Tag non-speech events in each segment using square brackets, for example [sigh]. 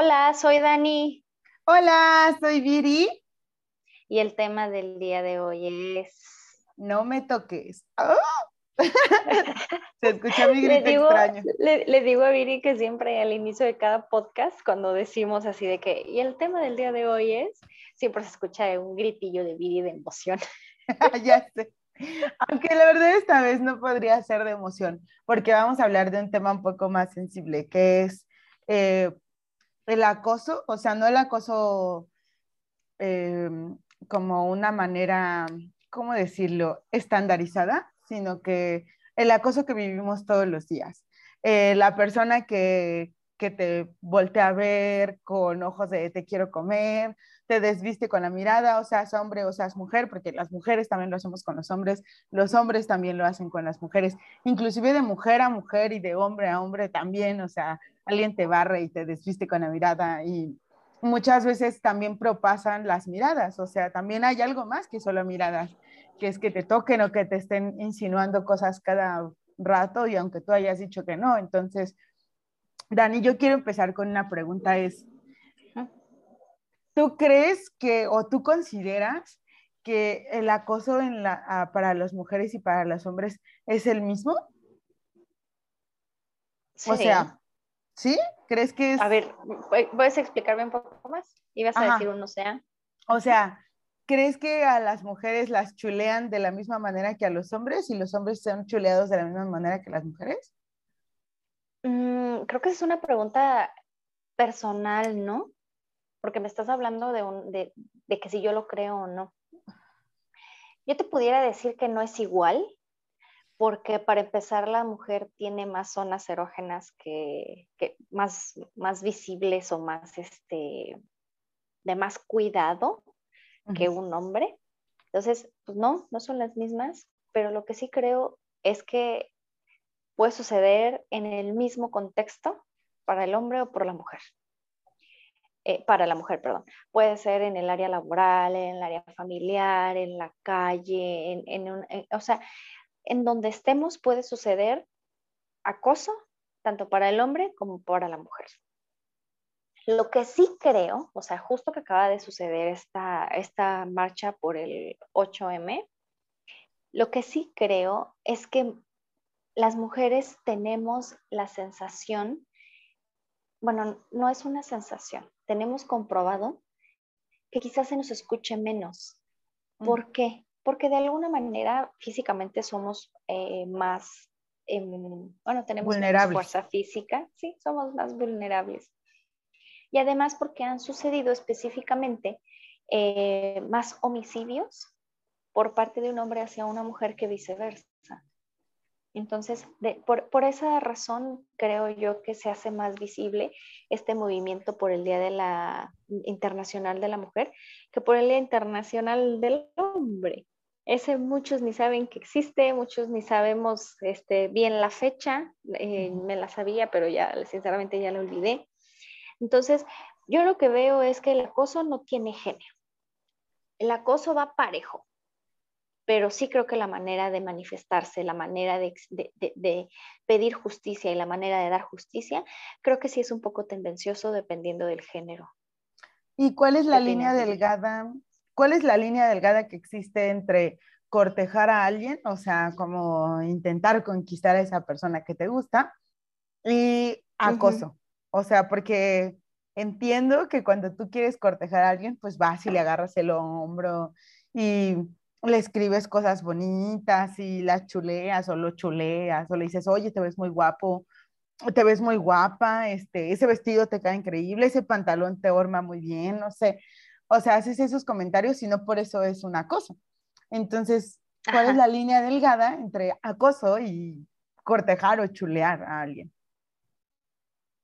Hola, soy Dani. Hola, soy Viri. Y el tema del día de hoy es... No me toques. ¡Ah! [laughs] Se escucha mi grito le digo, extraño. Le, le, digo a Viri que siempre al inicio de cada podcast, cuando decimos así de que, y el tema del día de hoy es, siempre se escucha un gritillo de Viri de emoción. [laughs] ya sé. Aunque la verdad esta vez no podría ser de emoción, porque vamos a hablar de un tema un poco más sensible, que es eh, el acoso, o sea, no el acoso eh, como una manera, ¿cómo decirlo?, estandarizada, sino que el acoso que vivimos todos los días. Eh, la persona que, que te voltea a ver con ojos de te quiero comer, te desviste con la mirada, o seas hombre o seas mujer, porque las mujeres también lo hacemos con los hombres, los hombres también lo hacen con las mujeres, inclusive de mujer a mujer y de hombre a hombre también, o sea, alguien te barre y te desviste con la mirada y muchas veces también propasan las miradas, o sea, también hay algo más que solo miradas, que es que te toquen o que te estén insinuando cosas cada rato y aunque tú hayas dicho que no, entonces, Dani, yo quiero empezar con una pregunta, es, ¿tú crees que o tú consideras que el acoso en la, para las mujeres y para los hombres es el mismo? Sí. O sea, ¿Sí? ¿Crees que es...? A ver, ¿puedes explicarme un poco más? Ibas a decir un sea. O sea, ¿crees que a las mujeres las chulean de la misma manera que a los hombres y los hombres son chuleados de la misma manera que las mujeres? Mm, creo que es una pregunta personal, ¿no? Porque me estás hablando de, un, de, de que si yo lo creo o no. Yo te pudiera decir que no es igual, porque para empezar la mujer tiene más zonas erógenas que, que más, más visibles o más este, de más cuidado uh -huh. que un hombre. Entonces, pues no, no son las mismas, pero lo que sí creo es que puede suceder en el mismo contexto para el hombre o por la mujer. Eh, para la mujer, perdón. Puede ser en el área laboral, en el área familiar, en la calle, en, en un, en, o sea, en donde estemos puede suceder acoso, tanto para el hombre como para la mujer. Lo que sí creo, o sea, justo que acaba de suceder esta, esta marcha por el 8M, lo que sí creo es que las mujeres tenemos la sensación, bueno, no es una sensación, tenemos comprobado que quizás se nos escuche menos. ¿Por qué? Porque de alguna manera físicamente somos eh, más, eh, bueno, tenemos más fuerza física, sí, somos más vulnerables. Y además porque han sucedido específicamente eh, más homicidios por parte de un hombre hacia una mujer que viceversa. Entonces, de, por, por, esa razón creo yo que se hace más visible este movimiento por el Día de la Internacional de la Mujer que por el Día Internacional del Hombre. Ese muchos ni saben que existe, muchos ni sabemos este, bien la fecha, eh, me la sabía, pero ya sinceramente ya la olvidé. Entonces, yo lo que veo es que el acoso no tiene género. El acoso va parejo, pero sí creo que la manera de manifestarse, la manera de, de, de, de, pedir justicia y la manera de dar justicia, creo que sí es un poco tendencioso dependiendo del género. ¿Y cuál es la línea delgada? ¿Cuál es la línea delgada que existe entre cortejar a alguien, o sea, como intentar conquistar a esa persona que te gusta, y acoso? Uh -huh. O sea, porque entiendo que cuando tú quieres cortejar a alguien, pues vas y le agarras el hombro y le escribes cosas bonitas y la chuleas o lo chuleas o le dices, oye, te ves muy guapo, te ves muy guapa, este, ese vestido te cae increíble, ese pantalón te horma muy bien, no sé. O sea, haces esos comentarios y no por eso es un acoso. Entonces, ¿cuál Ajá. es la línea delgada entre acoso y cortejar o chulear a alguien?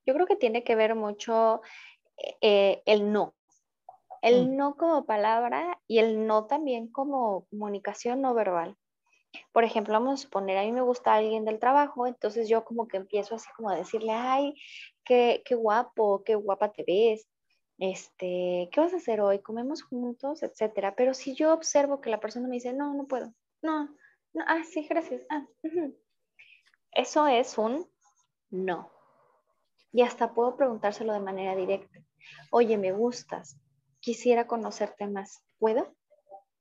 Yo creo que tiene que ver mucho eh, el no. El mm. no como palabra y el no también como comunicación no verbal. Por ejemplo, vamos a suponer, a mí me gusta alguien del trabajo, entonces yo como que empiezo así como a decirle, ay, qué, qué guapo, qué guapa te ves, este, ¿qué vas a hacer hoy? ¿Comemos juntos? Etcétera. Pero si yo observo que la persona me dice, no, no puedo, no, no, ah, sí, gracias. Ah. Eso es un no. Y hasta puedo preguntárselo de manera directa. Oye, me gustas, quisiera conocerte más, ¿puedo?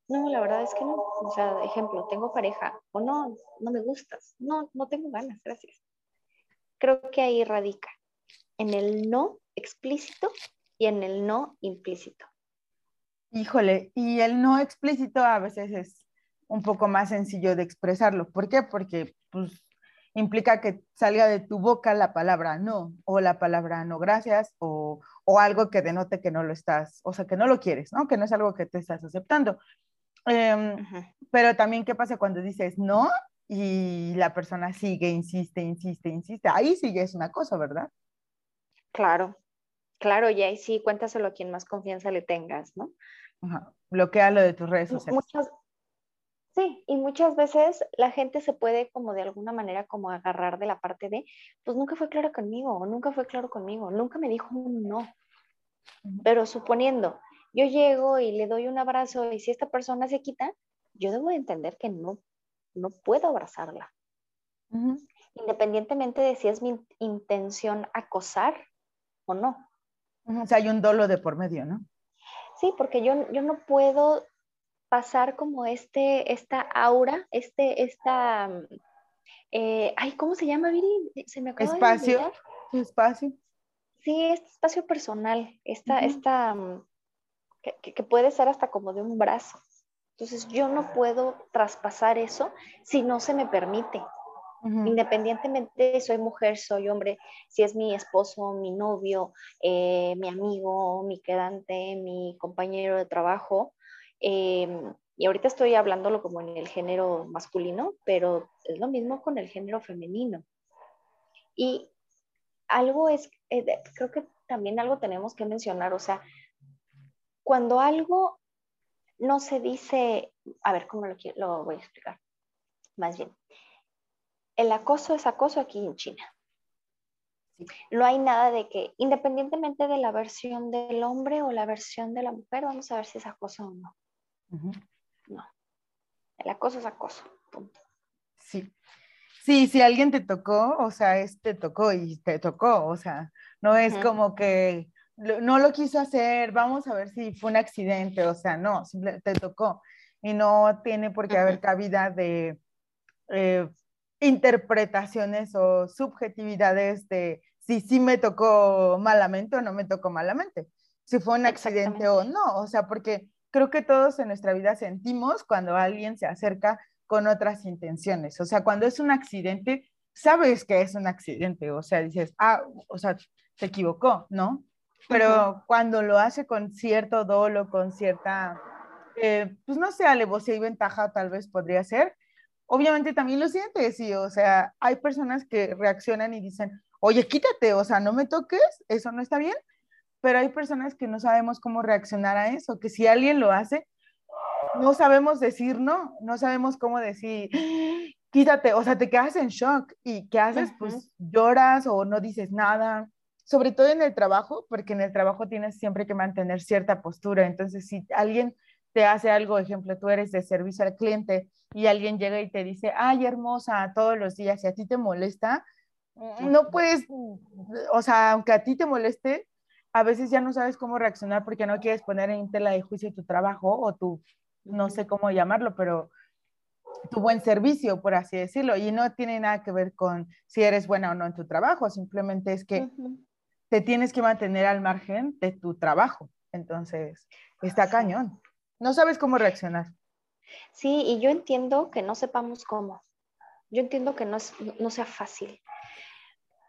No, la verdad es que no. O sea, ejemplo, tengo pareja o no, no me gustas. No, no tengo ganas, gracias. Creo que ahí radica en el no explícito y en el no implícito. Híjole, y el no explícito a veces es un poco más sencillo de expresarlo. ¿Por qué? Porque pues, implica que salga de tu boca la palabra no, o la palabra no gracias, o, o, algo que denote que no lo estás, o sea, que no lo quieres, ¿no? Que no es algo que te estás aceptando. Em, pero también, ¿qué pasa cuando dices no y la persona sigue, insiste, insiste, insiste? Ahí sí es una cosa, ¿verdad? Claro, claro, y ahí sí, cuéntaselo a quien más confianza le tengas, ¿no? Ajá. Bloquea lo de tus redes sociales. Muchas, sí, y muchas veces la gente se puede como de alguna manera como agarrar de la parte de, pues nunca fue claro conmigo, nunca fue claro conmigo, nunca me dijo un no. Pero suponiendo, yo llego y le doy un abrazo y si esta persona se quita, yo debo entender que no, no puedo abrazarla. Independientemente de si es mi intención acosar o no. O sea, hay un dolo de por medio, ¿no? Sí, porque yo, yo no puedo pasar como este, esta aura, este, esta, eh, ay, ¿cómo se llama, Viri? Se me acaba espacio, de espacio. Sí, este espacio personal, esta, esta mm, que, puede ser hasta como de un brazo. Entonces yo no puedo traspasar eso si no se me permite. Independientemente soy mujer, soy hombre, si es mi esposo, mi novio, eh, mi amigo, mi quedante, mi compañero de trabajo. Em, y ahorita estoy hablándolo como en el género masculino, pero es lo mismo con el género femenino. Y algo es, eh, creo que también algo tenemos que mencionar, o sea, cuando algo no se dice, a ver, ¿cómo lo voy a explicar? Más bien, el acoso es acoso aquí en China. No hay nada de que, independientemente de la versión del hombre o la versión de la mujer, vamos a ver si es acoso o no. No. El acoso es acoso. Punto. Sí. Sí, si alguien te tocó, o sea, es te tocó y te tocó, o sea, no es como que no lo quiso hacer, vamos a ver si fue un accidente, o sea, no, te tocó. Y no tiene por qué haber cabida de eh, interpretaciones o subjetividades de si sí me tocó malamente o no me tocó malamente, si fue un accidente o no, o sea, porque creo que todos en nuestra vida sentimos cuando alguien se acerca con otras intenciones, o sea, cuando es un accidente, sabes que es un accidente, o sea, dices, ah, o sea, se equivocó, ¿no? pero cuando lo hace con cierto dolo, con cierta, eh, pues no sé, alevosía y ventaja tal vez podría ser, obviamente también lo siente, sí, o sea, hay personas que reaccionan y dicen, oye, quítate, o sea, no me toques, eso no está bien, pero hay personas que no sabemos cómo reaccionar a eso, que si alguien lo hace, no sabemos decir no, no sabemos cómo decir, quítate, o sea, te quedas en shock y ¿qué haces? Pues lloras o no dices nada sobre todo en el trabajo, porque en el trabajo tienes siempre que mantener cierta postura. Entonces, si alguien te hace algo, ejemplo, tú eres de servicio al cliente y alguien llega y te dice, ay, hermosa, todos los días, y a ti te molesta, no puedes, o sea, aunque a ti te moleste, a veces ya no sabes cómo reaccionar porque no quieres poner en tela de juicio tu trabajo o tu, no sé cómo llamarlo, pero tu buen servicio, por así decirlo. Y no tiene nada que ver con si eres buena o no en tu trabajo, simplemente es que te tienes que mantener al margen de tu trabajo. Entonces, está cañón. No sabes cómo reaccionar. Sí, y yo entiendo que no sepamos cómo. Yo entiendo que no, no sea fácil.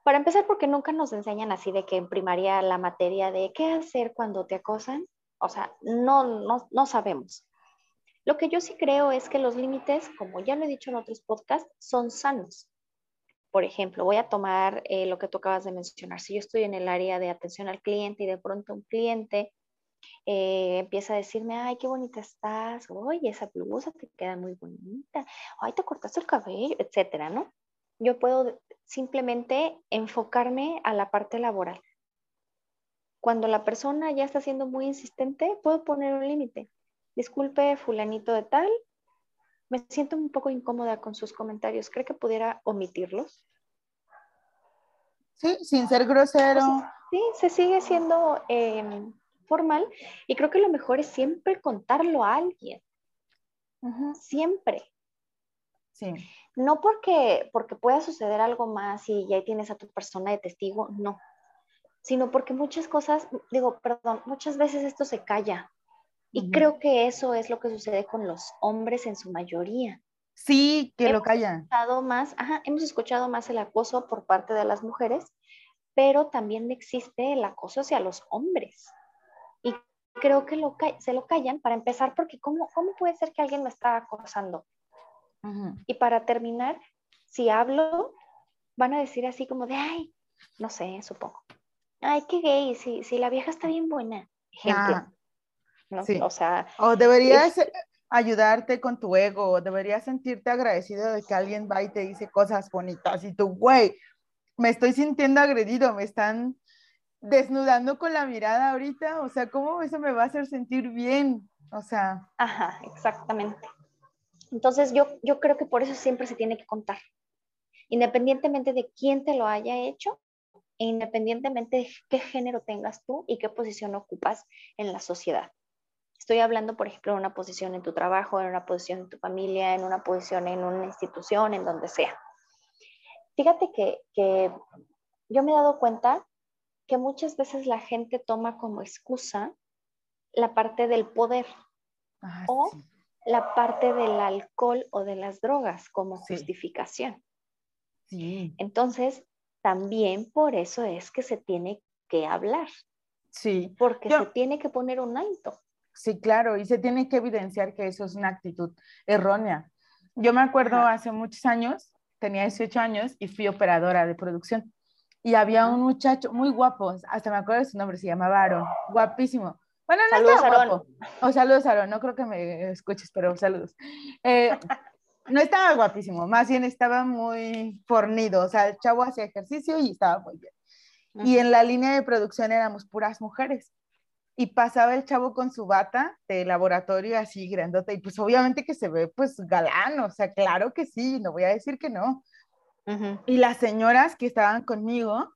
Para empezar, porque nunca nos enseñan así de que en primaria la materia de qué hacer cuando te acosan, o sea, no, no, no sabemos. Lo que yo sí creo es que los límites, como ya lo he dicho en otros podcasts, son sanos. Por ejemplo, voy a tomar eh, lo que tú acabas de mencionar. Si yo estoy en el área de atención al cliente y de pronto un cliente eh, empieza a decirme, ay, qué bonita estás, oye, esa blusa te queda muy bonita, ay, te cortaste el cabello, etcétera, ¿no? Yo puedo simplemente enfocarme a la parte laboral. Cuando la persona ya está siendo muy insistente, puedo poner un límite. Disculpe, fulanito de tal, me siento un poco incómoda con sus comentarios. ¿Cree que pudiera omitirlos? Sí, sin ser grosero. sí, se sigue siendo em, formal y creo que lo mejor es siempre contarlo a alguien. Siempre. Sí. No porque, porque pueda suceder algo más y ya tienes a tu persona de testigo, no. Sino porque muchas cosas, digo, perdón, muchas veces esto se calla. Y creo que eso es lo que sucede con los hombres en su mayoría. Sí, que lo callan. Escuchado más, hemos escuchado más el acoso por parte de las mujeres, pero también existe el acoso hacia los hombres. Creo que lo, se lo callan para empezar, porque ¿cómo, ¿cómo puede ser que alguien me está acosando? Y para terminar, si hablo, van a decir así como de, ay, no sé, supongo. Ay, qué gay, si, si la vieja está bien buena. Ejemplo. Ah, ¿no? O sea. O deberías ayudarte con tu ego, o deberías sentirte agradecido de que alguien va y te dice cosas bonitas y tú, güey, me estoy sintiendo agredido, me están desnudando con la mirada ahorita, o sea, ¿cómo eso me va a hacer sentir bien? O sea. Ajá, exactamente. Entonces yo, yo creo que por eso siempre se tiene que contar, independientemente de quién te lo haya hecho, e independientemente de qué género tengas tú y qué posición ocupas en la sociedad. Estoy hablando, por ejemplo, de una posición en tu trabajo, en una posición en tu familia, en una posición en una institución, en donde sea. Fíjate que, que yo me he dado cuenta que muchas veces la gente toma como excusa la parte del poder ah, o la parte del alcohol o de las drogas como justificación. Sí. Entonces, también por eso es que se tiene que hablar. Sí. Porque se tiene que poner un alto. Sí, claro, y se tiene que evidenciar que eso es una actitud errónea. Yo me acuerdo hace muchos años, tenía 18 años y fui operadora de producción. Y había un muchacho muy guapo, hasta me acuerdo de su nombre, se llamaba Aaron, guapísimo. Bueno, no saludos, estaba guapo. O saludos, Aaron. No creo que me escuches, pero saludos. Eh, [laughs] no estaba guapísimo, más bien estaba muy fornido. O sea, el chavo hacía ejercicio y estaba muy bien. Y en la línea de producción éramos puras mujeres. Y pasaba el chavo con su bata de laboratorio así grandota. Y pues obviamente que se ve pues galán, o sea, claro que sí, no voy a decir que no. Y las señoras que estaban conmigo,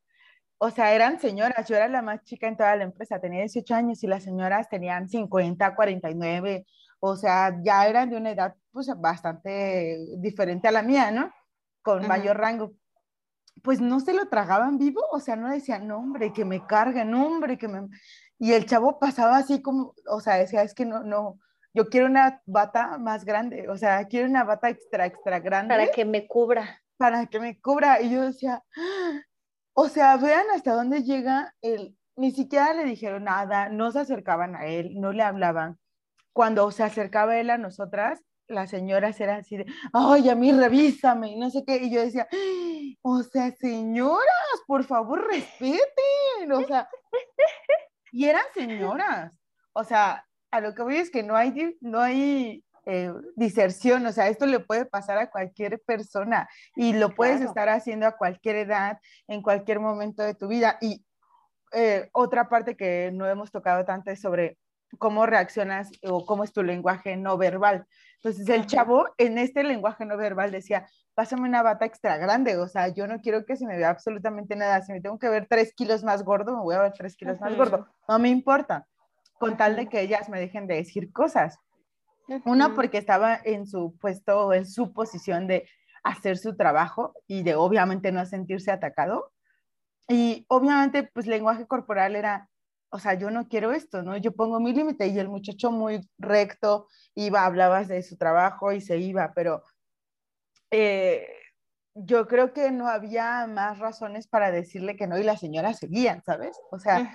o sea, eran señoras, yo era la más chica en toda la empresa, tenía 18 años y las señoras tenían 50, 49, o sea, ya eran de una edad pues bastante diferente a la mía, ¿no? Con mayor rango. Pues no se lo tragaban vivo, o sea, no decían, no, hombre, que me carguen, hombre, que me... Y el chavo pasaba así como, o sea, decía, es que no, no, yo quiero una bata más grande, o sea, quiero una bata extra, extra grande. Para que me cubra. Para que me cubra. Y yo decía, o sea, vean hasta dónde llega el, ni siquiera le dijeron nada, no se acercaban a él, no le hablaban. Cuando se acercaba él a nosotras, las señoras eran así de, ay, a mí revísame, no sé qué, y yo decía, o sea, señoras, por favor, respeten, o sea, y eran señoras, o sea, a lo que voy es que no hay, no hay eh, diserción, o sea, esto le puede pasar a cualquier persona y lo puedes estar haciendo a cualquier edad, en cualquier momento de tu vida. Y eh, otra parte que no hemos tocado tanto es sobre cómo reaccionas o cómo es tu lenguaje no verbal. Entonces el chavo en este lenguaje no verbal decía, pásame una bata extra grande, o sea, yo no quiero que se me vea absolutamente nada, si me tengo que ver tres kilos más gordo, me voy a ver tres kilos más gordo, no me importa, con tal de que ellas me dejen de decir cosas. Una porque estaba en su puesto, en su posición de hacer su trabajo y de obviamente no sentirse atacado. Y obviamente, pues lenguaje corporal era, o sea, yo no quiero esto, ¿no? Yo pongo mi límite y el muchacho muy recto iba, hablabas de su trabajo y se iba, pero eh, yo creo que no había más razones para decirle que no y las señoras seguían, ¿sabes? O sea,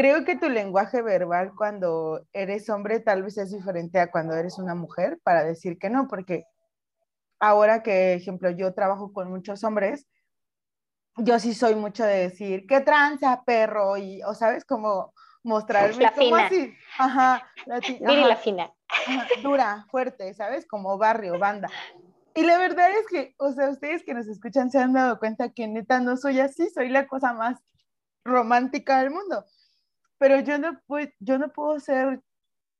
Creo que tu lenguaje verbal cuando eres hombre tal vez es diferente a cuando eres una mujer para decir que no, porque ahora que, ejemplo, yo trabajo con muchos hombres, yo sí soy mucho de decir, qué tranza, perro, y, o sabes, como mostrarme la como fina. así, ajá, la, la fina. dura, fuerte, ¿sabes? Como barrio, banda. Y la verdad es que, o sea, ustedes que nos escuchan se han dado cuenta que neta no soy así, soy la cosa más romántica del mundo pero yo no, puedo, yo no puedo ser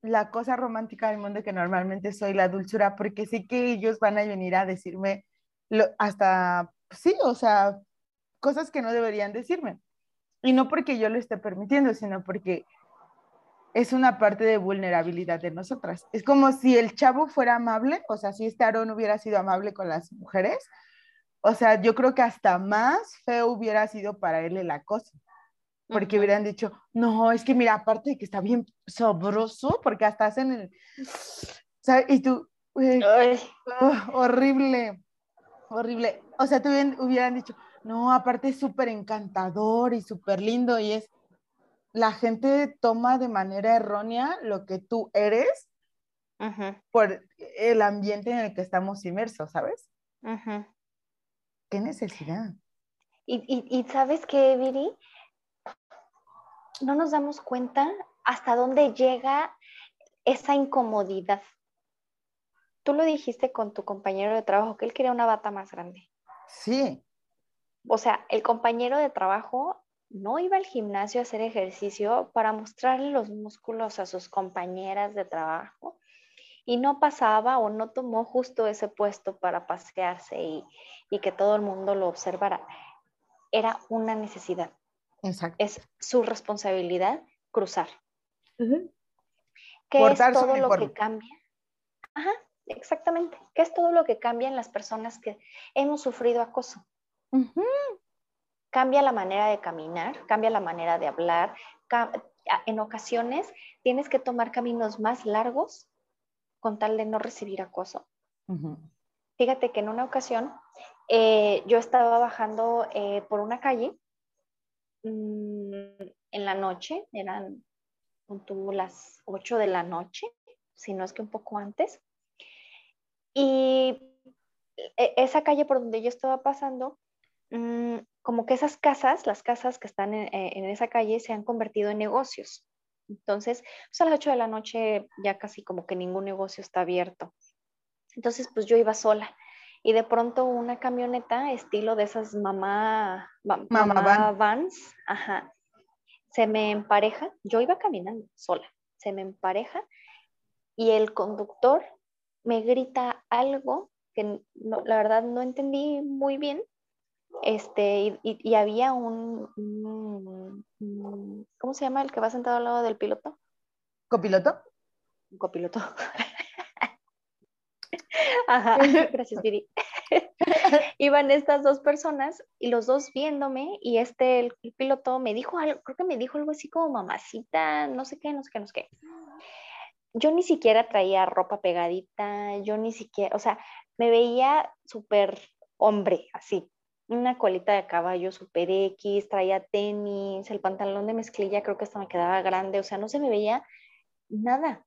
la cosa romántica del mundo que normalmente soy, la dulzura, porque sé que ellos van a venir a decirme hasta, sí, o sea, cosas que no deberían decirme. Y no porque yo lo esté permitiendo, sino porque es una parte de vulnerabilidad de nosotras. Es como si el chavo fuera amable, o sea, si este Aarón hubiera sido amable con las mujeres, o sea, yo creo que hasta más feo hubiera sido para él el acoso. Porque hubieran dicho, no, es que mira, aparte de que está bien sabroso, porque hasta hacen el... Sea, y tú, oh, horrible, horrible. O sea, tú hubieran dicho, no, aparte es súper encantador y súper lindo y es, la gente toma de manera errónea lo que tú eres por el ambiente en el que estamos inmersos, ¿sabes? ¿Qué necesidad? Y, y, sabes qué, Viri, no nos damos cuenta hasta dónde llega esa incomodidad. Tú lo dijiste con tu compañero de trabajo, que él quería una bata más grande. Sí. O sea, el compañero de trabajo no iba al gimnasio a hacer ejercicio para mostrarle los músculos a sus compañeras de trabajo y no pasaba o no tomó justo ese puesto para pasearse y, que todo el mundo lo observara. Era una necesidad. Exacto. Es su responsabilidad cruzar. ¿Qué es todo lo que cambia? Ajá, exactamente. ¿Qué es todo lo que cambia en las personas que hemos sufrido acoso? Cambia la manera de caminar, cambia la manera de hablar. En ocasiones tienes que tomar caminos más largos con tal de no recibir acoso. Fíjate que en una ocasión eh, yo estaba bajando eh, por una calle mm, en la noche, eran las 8 de la noche, si no es que un poco antes, y e, esa calle por donde yo estaba pasando Mm, como que esas casas, las casas que están en, esa calle, se han convertido en negocios. Entonces, pues a las 8 de la noche ya casi como que ningún negocio está abierto. Entonces, pues yo iba sola y de pronto una camioneta estilo de esas mamá, mamá, vans, ajá, se me empareja, yo iba caminando sola, se me empareja y el conductor me grita algo que la verdad no entendí muy bien, este, y, había un, ¿cómo se llama el que va sentado al lado del piloto? ¿Copiloto? Un copiloto. [laughs] Ajá, [laughs] gracias, Viri. [laughs] Iban estas dos personas y los dos viéndome y este, el, piloto me dijo algo, creo que me dijo algo así como mamacita, no sé qué, no sé qué, no sé qué. Yo ni siquiera traía ropa pegadita, yo ni siquiera, o sea, me veía súper hombre, así, una colita de caballo super X, traía tenis, el pantalón de mezclilla creo que hasta me quedaba grande, o sea, no se me veía nada.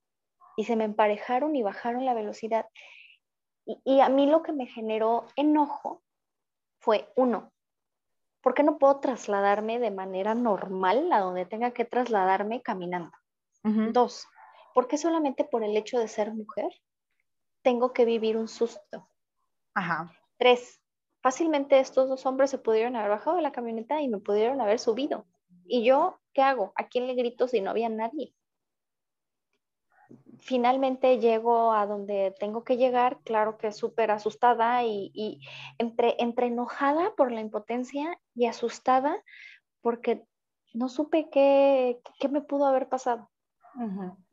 Y se me emparejaron y bajaron la velocidad. Y, a mí lo que me generó enojo fue, uno, ¿por qué no puedo trasladarme de manera normal a donde tenga que trasladarme caminando? Dos, ¿por qué solamente por el hecho de ser mujer tengo que vivir un susto? Ajá. Tres, fácilmente estos dos hombres se pudieron haber bajado de la camioneta y me pudieron haber subido. ¿Y yo qué hago? ¿A quién le grito si no había nadie? Finalmente llego a donde tengo que llegar, claro que súper asustada y, entre, entre enojada por la impotencia y asustada porque no supe qué, qué me pudo haber pasado.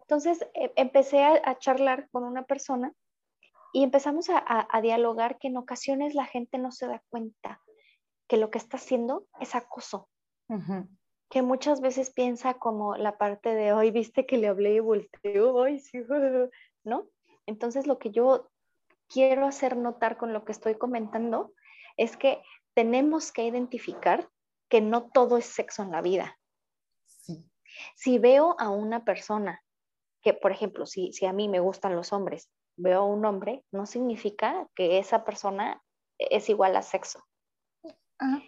Entonces e, empecé a charlar con una persona y empezamos a, dialogar que en ocasiones la gente no se da cuenta que lo que está haciendo es acoso. Que muchas veces piensa como la parte de hoy, viste que le hablé y volteó, hoy sí, [laughs] ¿no? Entonces lo que yo quiero hacer notar con lo que estoy comentando es que tenemos que identificar que no todo es sexo en la vida. Si veo a una persona que, por ejemplo, si, si a mí me gustan los hombres veo a un hombre, no significa que esa persona es igual a sexo.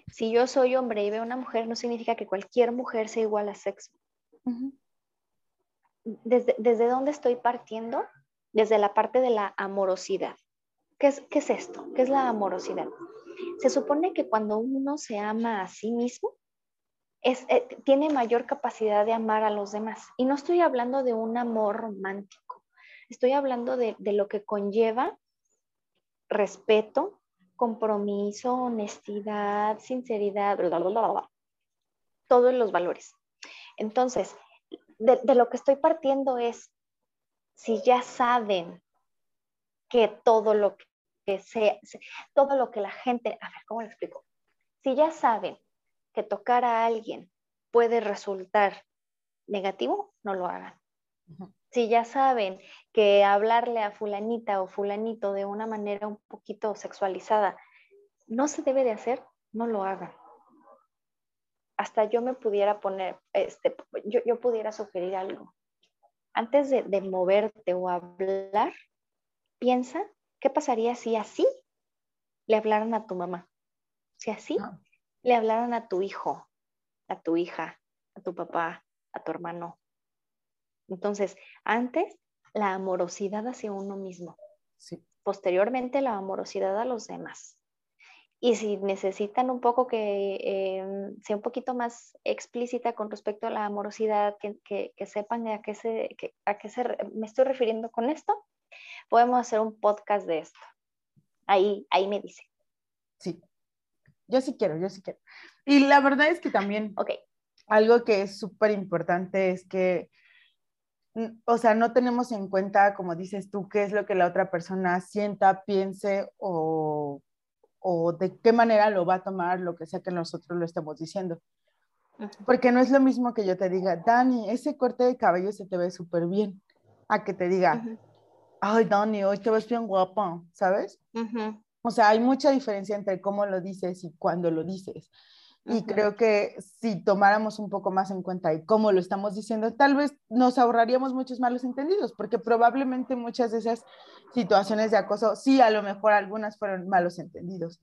Si yo soy hombre y veo una mujer, no significa que cualquier mujer sea igual a sexo. desde, ¿Desde dónde estoy partiendo? Desde la parte de la amorosidad. ¿Qué es, qué es esto? ¿Qué es la amorosidad? Se supone que cuando uno se ama a sí mismo, es, eh, tiene mayor capacidad de amar a los demás. Y no estoy hablando de un amor romántico Estoy hablando de, lo que conlleva respeto, compromiso, honestidad, sinceridad, bla, bla, bla, todos los valores. Entonces, de, de lo que estoy partiendo es, si ya saben que todo lo que sea, todo lo que la gente, a ver, ¿cómo lo explico? Si ya saben que tocar a alguien puede resultar negativo, no lo hagan. Si ya saben que hablarle a fulanita o fulanito de una manera un poquito sexualizada no se debe de hacer, no lo hagan. Hasta yo me pudiera poner, este, yo, pudiera sugerir algo. Antes de, de moverte o hablar, piensa qué pasaría si así le hablaran a tu mamá. Si así ah. le hablaran a tu hijo, a tu hija, a tu papá, a tu hermano. Entonces, antes la amorosidad hacia uno mismo. Posteriormente la amorosidad a los demás. Y si necesitan un poco que em, sea un poquito más explícita con respecto a la amorosidad, que, sepan a qué, se, a qué se, me estoy refiriendo con esto, podemos hacer un podcast de esto. Ahí, ahí me dice. Sí, yo sí quiero, yo sí quiero. Y la verdad es que también okay. algo que es súper importante es que o sea, no tenemos en cuenta, como dices tú, qué es lo que la otra persona sienta, piense o, o de qué manera lo va a tomar lo que sea que nosotros lo estemos diciendo. Porque no es lo mismo que yo te diga, Dani, ese corte de cabello se te ve súper bien, a que te diga, ay, Dani, hoy te ves bien guapa, ¿sabes? O sea, hay mucha diferencia entre cómo lo dices y cuándo lo dices. Y creo que si tomáramos un poco más en cuenta y cómo lo estamos diciendo, tal vez nos ahorraríamos muchos malos entendidos, porque probablemente muchas de esas situaciones de acoso, sí, a lo mejor algunas fueron malos entendidos.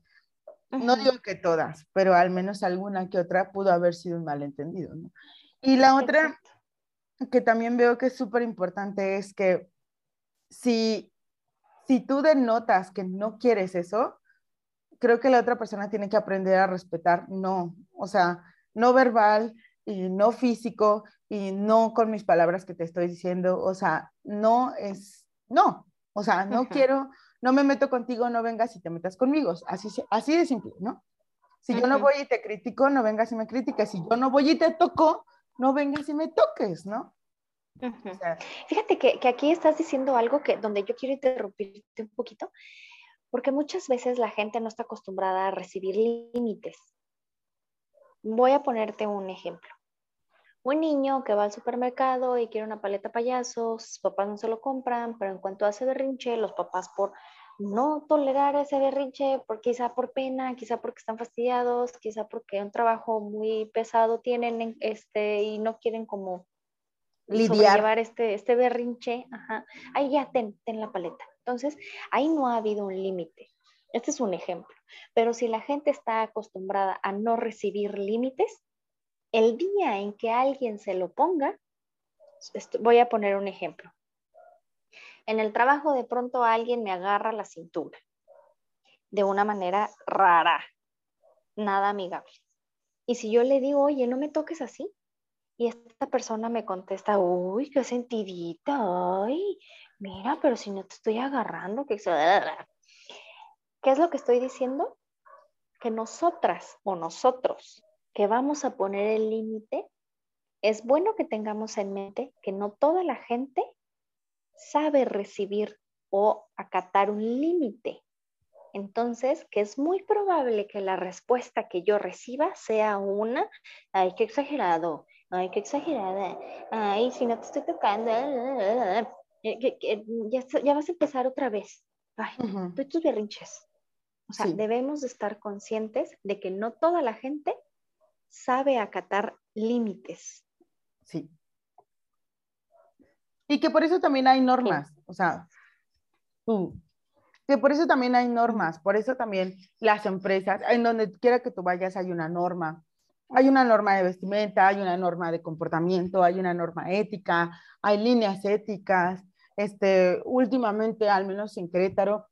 No digo que todas, pero al menos alguna que otra pudo haber sido un malentendido. ¿no? Y la otra que también veo que es súper importante es que si, si tú denotas que no quieres eso, creo que la otra persona tiene que aprender a respetar no, o sea, no verbal y no físico y no con mis palabras que te estoy diciendo, o sea, no es, no, o sea, no quiero, no me meto contigo, no vengas y te metas conmigo, así, así de simple, ¿no? Si yo no voy y te critico, no vengas y me critiques, si yo no voy y te toco, no vengas y me toques, ¿no? Fíjate que, que, aquí estás diciendo algo que donde yo quiero interrumpirte un poquito, porque muchas veces la gente no está acostumbrada a recibir límites. Voy a ponerte un ejemplo. Un niño que va al supermercado y quiere una paleta payaso, sus papás no se lo compran, pero en cuanto hace berrinche, los papás por no tolerar ese berrinche, por, quizá por pena, quizá porque están fastidiados, quizá porque un trabajo muy pesado tienen este, y no quieren como lidiar este, este berrinche, ajá, ahí ya ten, ten la paleta. Entonces, ahí no ha habido un límite. Este es un ejemplo. Pero si la gente está acostumbrada a no recibir límites, el día en que alguien se lo ponga, voy a poner un ejemplo. En el trabajo de pronto alguien me agarra la cintura de una manera rara, nada amigable. Y si yo le digo, oye, no me toques así, y esta persona me contesta, uy, qué sentidita, ay, mira, pero si no te estoy agarrando, ¿qué es lo que estoy diciendo? Que nosotras o nosotros que vamos a poner el límite, es bueno que tengamos en mente que no toda la gente sabe recibir o acatar un límite. Entonces, que es muy probable que la respuesta que yo reciba sea una, ay, qué exagerado, ay, qué exagerada, ay, si no te estoy tocando, ya, vas a empezar otra vez. Ay, tú y tus berrinches. O sea, debemos de estar conscientes de que no toda la gente sabe acatar límites. Sí. Y que por eso también hay normas, o sea, que por eso también hay normas, por eso también las empresas, en donde quiera que tú vayas hay una norma, hay una norma de vestimenta, hay una norma de comportamiento, hay una norma ética, hay líneas éticas, este, últimamente, al menos en Querétaro,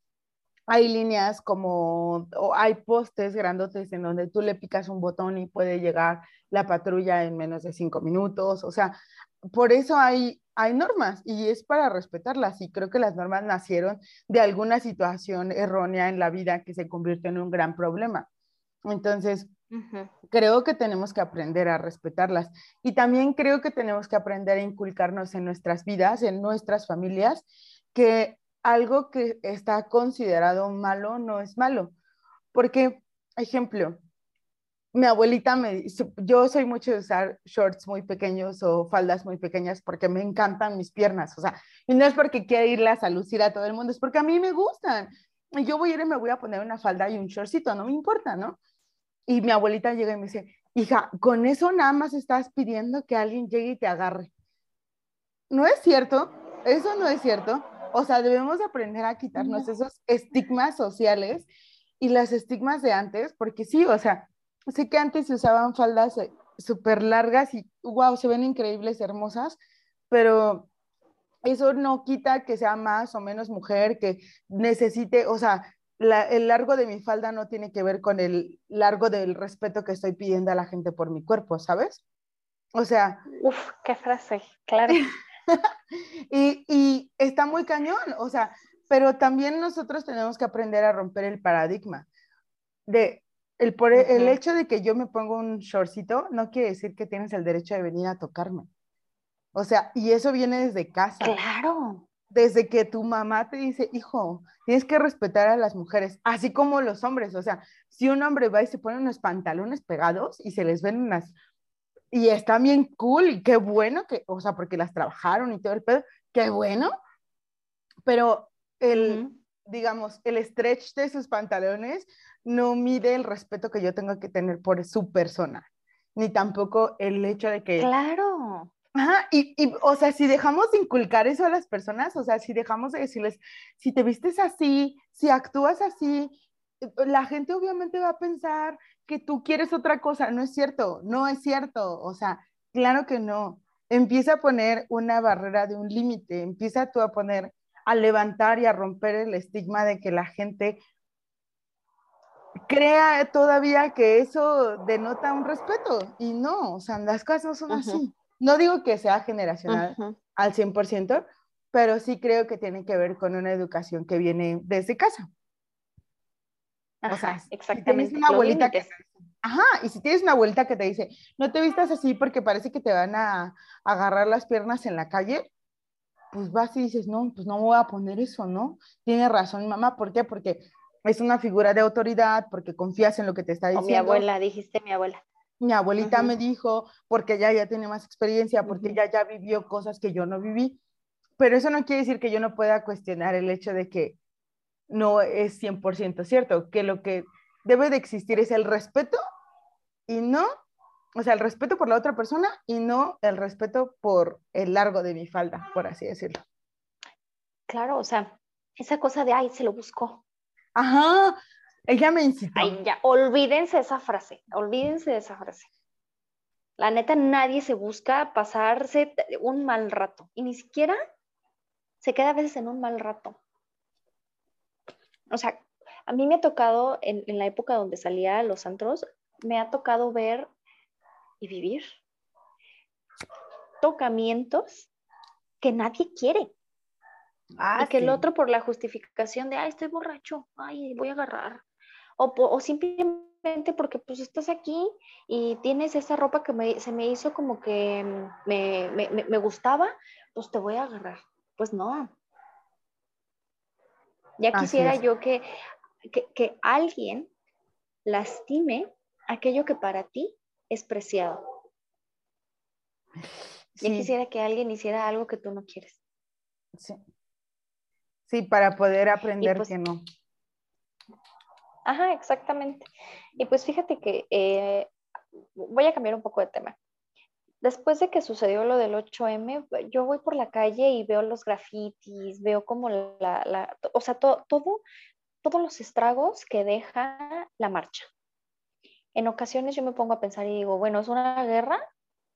hay líneas como, o hay postes grandotes en donde tú le picas un botón y puede llegar la patrulla en menos de cinco minutos. O sea, por eso hay, hay normas y es para respetarlas. Y creo que las normas nacieron de alguna situación errónea en la vida que se convirtió en un gran problema. Entonces, creo que tenemos que aprender a respetarlas. Y también creo que tenemos que aprender a inculcarnos en nuestras vidas, en nuestras familias, que algo que está considerado malo no es malo. Porque, ejemplo, mi abuelita me dice, yo soy mucho de usar shorts muy pequeños o faldas muy pequeñas porque me encantan mis piernas, o sea, y no es porque quiera irlas a lucir a todo el mundo, es porque a mí me gustan. Y yo voy a ir y me voy a poner una falda y un shortcito, no me importa, ¿no? Y mi abuelita llega y me dice, hija, con eso nada más estás pidiendo que alguien llegue y te agarre. No es cierto, eso no es cierto. O sea, debemos aprender a quitarnos esos estigmas sociales y las estigmas de antes, porque sí, o sea, sé que antes se usaban faldas eh, súper largas y wow, se ven increíbles, hermosas, pero eso no quita que sea más o menos mujer, que necesite, o sea, el largo de mi falda no tiene que ver con el largo del respeto que estoy pidiendo a la gente por mi cuerpo, ¿sabes? O sea... Uf, qué frase, claro. [laughs] y, y está muy cañón, o sea, pero también nosotros tenemos que aprender a romper el paradigma de el, por el hecho de que yo me pongo un shortcito no quiere decir que tienes el derecho de venir a tocarme. O sea, y eso viene desde casa. Claro. Desde que tu mamá te dice, hijo, tienes que respetar a las mujeres, así como los hombres. O sea, si un hombre va y se pone unos pantalones pegados y se les ven unas... Y está bien cool y qué bueno que, o sea, porque las trabajaron y todo el pedo, qué bueno. Pero el, digamos, el stretch de sus pantalones no mide el respeto que yo tengo que tener por su persona, ni tampoco el hecho de que... Claro. Ajá, y, y, o sea, si dejamos de inculcar eso a las personas, o sea, si dejamos de decirles, si te vistes así, si actúas así, la gente obviamente va a pensar que tú quieres otra cosa, no es cierto, no es cierto, o sea, claro que no. Empieza a poner una barrera de un límite, empieza tú a poner, a levantar y a romper el estigma de que la gente crea todavía que eso denota un respeto y no, o sea, las cosas no son así. No digo que sea generacional al 100%, pero sí creo que tiene que ver con una educación que viene desde casa. o sea, exactamente. Si una abuelita que, ajá, y si tienes una abuelita que te dice, no te vistas así porque parece que te van a agarrar las piernas en la calle, pues vas y dices, no, pues no me voy a poner eso, ¿no? Tiene razón mamá, ¿por qué? Porque es una figura de autoridad porque confías en lo que te está diciendo. O mi abuela, dijiste mi abuela. Mi abuelita me dijo, porque ella ya tiene más experiencia, porque ella ya vivió cosas que yo no viví. Pero eso no quiere decir que yo no pueda cuestionar el hecho de que no es 100% cierto, que lo que debe de existir es el respeto y no, o sea, el respeto por la otra persona y no el respeto por el largo de mi falda, por así decirlo. Claro, o sea, esa cosa de, ay, se lo buscó, Ajá, ella me incitó. Ay, ya, olvídense esa frase, olvídense de esa frase. La neta, nadie se busca pasarse un mal rato y ni siquiera se queda a veces en un mal rato. O sea, a mí me ha tocado, en, en la época donde salía a los antros, me ha tocado ver y vivir tocamientos que nadie quiere. Ah, que el otro por la justificación de, ay, estoy borracho, ay, voy a agarrar. O, o simplemente porque pues estás aquí y tienes esa ropa que se me hizo como que me, me, me, gustaba, pues te voy a agarrar. Pues no. Ya quisiera yo que, que, que alguien lastime aquello que para ti es preciado. Ya quisiera que alguien hiciera algo que tú no quieres. Sí. Sí, para poder aprender pues que no. Ajá, exactamente. Y pues fíjate que eh, voy a cambiar un poco de tema. Después de que sucedió lo del 8M, yo voy por la calle y veo los grafitis, veo como la, la o sea, todo, todos los estragos que deja la marcha. En ocasiones yo me pongo a pensar y digo, bueno, ¿es una guerra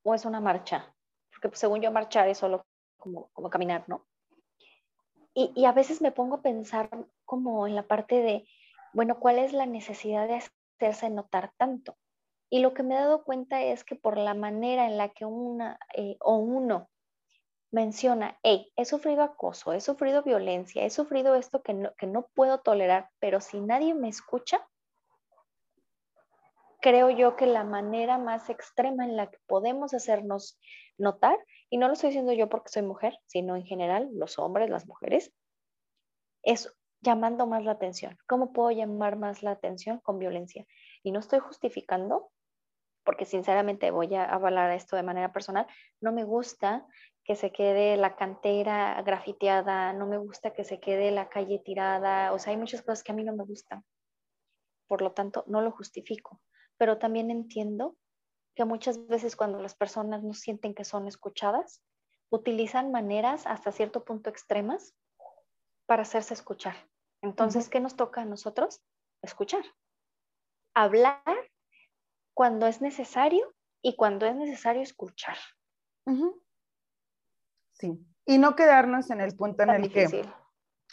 o es una marcha? Porque pues, según yo marchar es solo como, como caminar, ¿no? Y, a veces me pongo a pensar como en la parte de, bueno, ¿cuál es la necesidad de hacerse notar tanto? Y lo que me he dado cuenta es que por la manera en la que una eh, o uno menciona, hey, he sufrido acoso, he sufrido violencia, he sufrido esto que no, que no puedo tolerar, pero si nadie me escucha, creo yo que la manera más extrema en la que podemos hacernos notar, y no lo estoy diciendo yo porque soy mujer, sino en general los hombres, las mujeres, es llamando más la atención. ¿Cómo puedo llamar más la atención con violencia? Y no estoy justificando, porque sinceramente voy a avalar esto de manera personal, no me gusta que se quede la cantera grafiteada, no me gusta que se quede la calle tirada, o sea, hay muchas cosas que a mí no me gustan. Por lo tanto, no lo justifico, pero también entiendo que muchas veces cuando las personas no sienten que son escuchadas, utilizan maneras hasta cierto punto extremas para hacerse escuchar. Entonces, ¿qué nos toca a nosotros? Escuchar. Hablar cuando es necesario y cuando es necesario escuchar. Sí. Y no quedarnos en el punto en el que...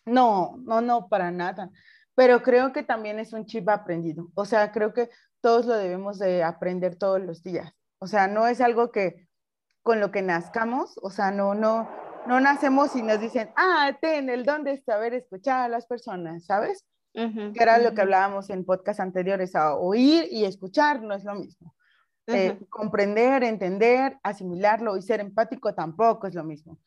No, no, no, para nada. Pero creo que también es un chip aprendido. O sea, creo que todos lo debemos de aprender todos los días. O sea, no es algo que con lo que nazcamos, o sea, no, no, no nacemos y nos dicen, ah, ten el don de saber escuchar a las personas, ¿sabes? que era lo que hablábamos en podcast anteriores, a oír y escuchar no es lo mismo. Eh, comprender, entender, asimilarlo y ser empático tampoco es lo mismo.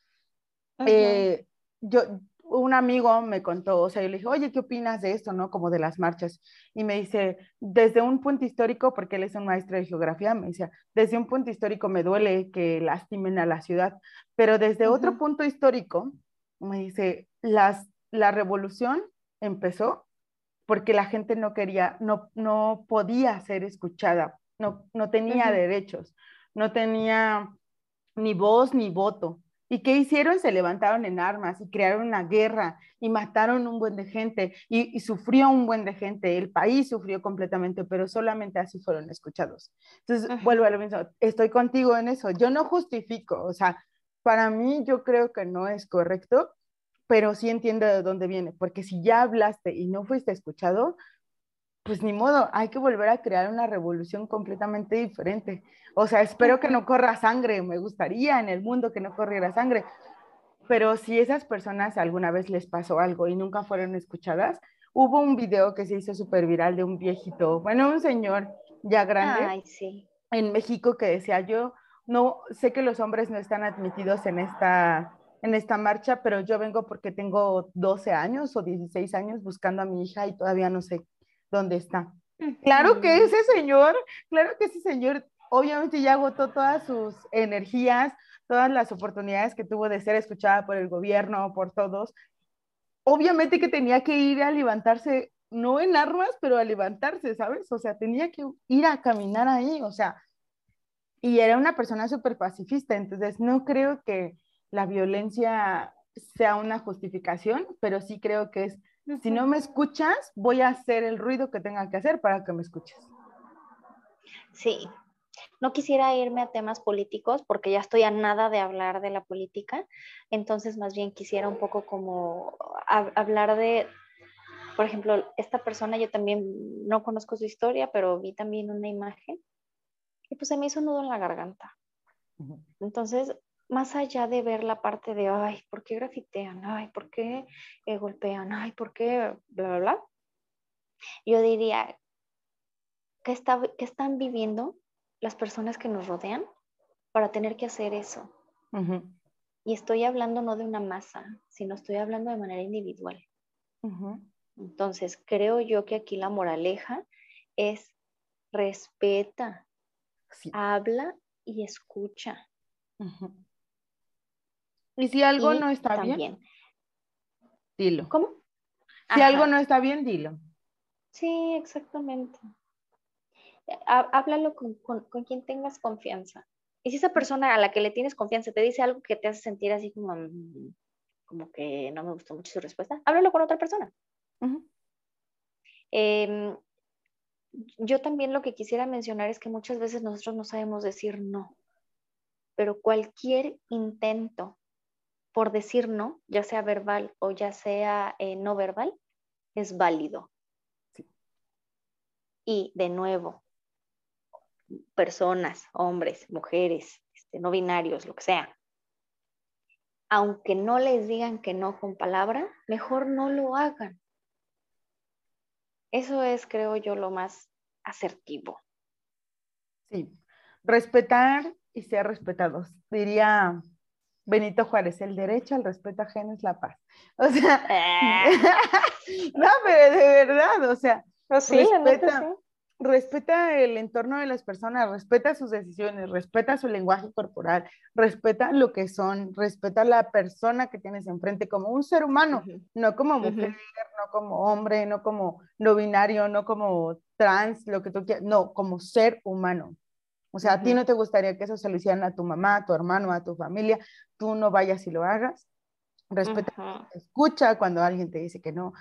Eh, yo, un amigo me contó, o sea, yo le dije, oye, ¿qué opinas de esto, no? Como de las marchas. Y me dice, desde un punto histórico, porque él es un maestro de geografía, me dice, desde un punto histórico me duele que lastimen a la ciudad, pero desde otro punto histórico, me dice, las, la revolución empezó porque la gente no quería, no, no podía ser escuchada no, no tenía derechos, no tenía ni voz ni voto. ¿Y qué hicieron? Se levantaron en armas y crearon una guerra y mataron un buen de gente y, sufrió un buen de gente. El país sufrió completamente, pero solamente así fueron escuchados. Entonces, vuelvo a lo mismo, estoy contigo en eso. Yo no justifico, o sea, para mí yo creo que no es correcto, pero sí entiendo de dónde viene, porque si ya hablaste y no fuiste escuchado, pues ni modo, hay que volver a crear una revolución completamente diferente. O sea, espero que no corra sangre, me gustaría en el mundo que no corriera sangre, pero si esas personas alguna vez les pasó algo y nunca fueron escuchadas, hubo un video que se hizo súper viral de un viejito, bueno, un señor ya grande en México que decía, yo no sé que los hombres no están admitidos en esta, en esta marcha, pero yo vengo porque tengo 12 años o 16 años buscando a mi hija y todavía no sé dónde está. Claro que ese señor, claro que ese señor obviamente ya agotó todas sus energías, todas las oportunidades que tuvo de ser escuchada por el gobierno, por todos. Obviamente que tenía que ir a levantarse, no en armas, pero a levantarse, ¿sabes? O sea, tenía que ir a caminar ahí, o sea, y era una persona súper pacifista, entonces no creo que la violencia sea una justificación, pero sí creo que es si no me escuchas, voy a hacer el ruido que tenga que hacer para que me escuches. Sí. No quisiera irme a temas políticos porque ya estoy a nada de hablar de la política, entonces más bien quisiera un poco como hablar de, por ejemplo, esta persona, yo también no conozco su historia, pero vi también una imagen y pues se me hizo un nudo en la garganta. Entonces, más allá de ver la parte de, ay, ¿por qué grafitean? Ay, ¿por qué eh, golpean? Ay, ¿por qué? Bla, bla, bla. Yo diría, ¿qué, está, ¿qué están viviendo las personas que nos rodean para tener que hacer eso? Y estoy hablando no de una masa, sino estoy hablando de manera individual. Entonces, creo yo que aquí la moraleja es respeta, habla y escucha. Y si algo no está bien, dilo. ¿Cómo? Si algo no está bien, dilo. Sí, exactamente. Háblalo con, quien tengas confianza. Y si esa persona a la que le tienes confianza te dice algo que te hace sentir así como, mm, como que no me gustó mucho su respuesta, háblalo con otra persona. Em, yo también lo que quisiera mencionar es que muchas veces nosotros no sabemos decir no, pero cualquier intento por decir no, ya sea verbal o ya sea eh, no verbal, es válido. Y de nuevo, personas, hombres, mujeres, este, no binarios, lo que sea, aunque no les digan que no con palabra, mejor no lo hagan. Eso es, creo yo, lo más asertivo. Sí, respetar y ser respetados. Diría Benito Juárez, el derecho al respeto ajeno es la paz. [laughs] O sea, ah. [laughs] no, pero de verdad, o sea, sí, respeta, respeta el entorno de las personas, respeta sus decisiones, respeta su lenguaje corporal, respeta lo que son, respeta la persona que tienes enfrente como un ser humano, no como mujer, no como hombre, no como no binario, no como trans, lo que tú quieras, no, como ser humano. O sea, a ti no te gustaría que eso se lo hicieran a tu mamá, a tu hermano, a tu familia, tú no vayas y lo hagas. Respeta, escucha cuando alguien te dice que no.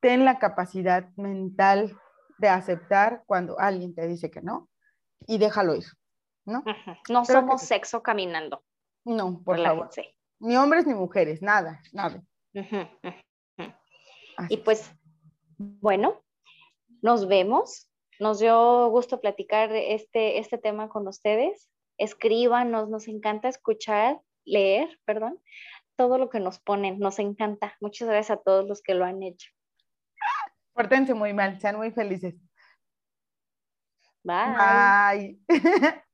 Ten la capacidad mental de aceptar cuando alguien te dice que no y déjalo ir, ¿no? No somos sexo caminando. No, por favor. Ni hombres ni mujeres, nada, nada. Y pues, bueno, nos vemos. Nos dio gusto platicar este, este tema con ustedes. Escríbanos, nos encanta escuchar, leer, perdón, todo lo que nos ponen, nos encanta. Muchas gracias a todos los que lo han hecho. Pórtense muy mal, sean muy felices. Bye. Bye. [laughs]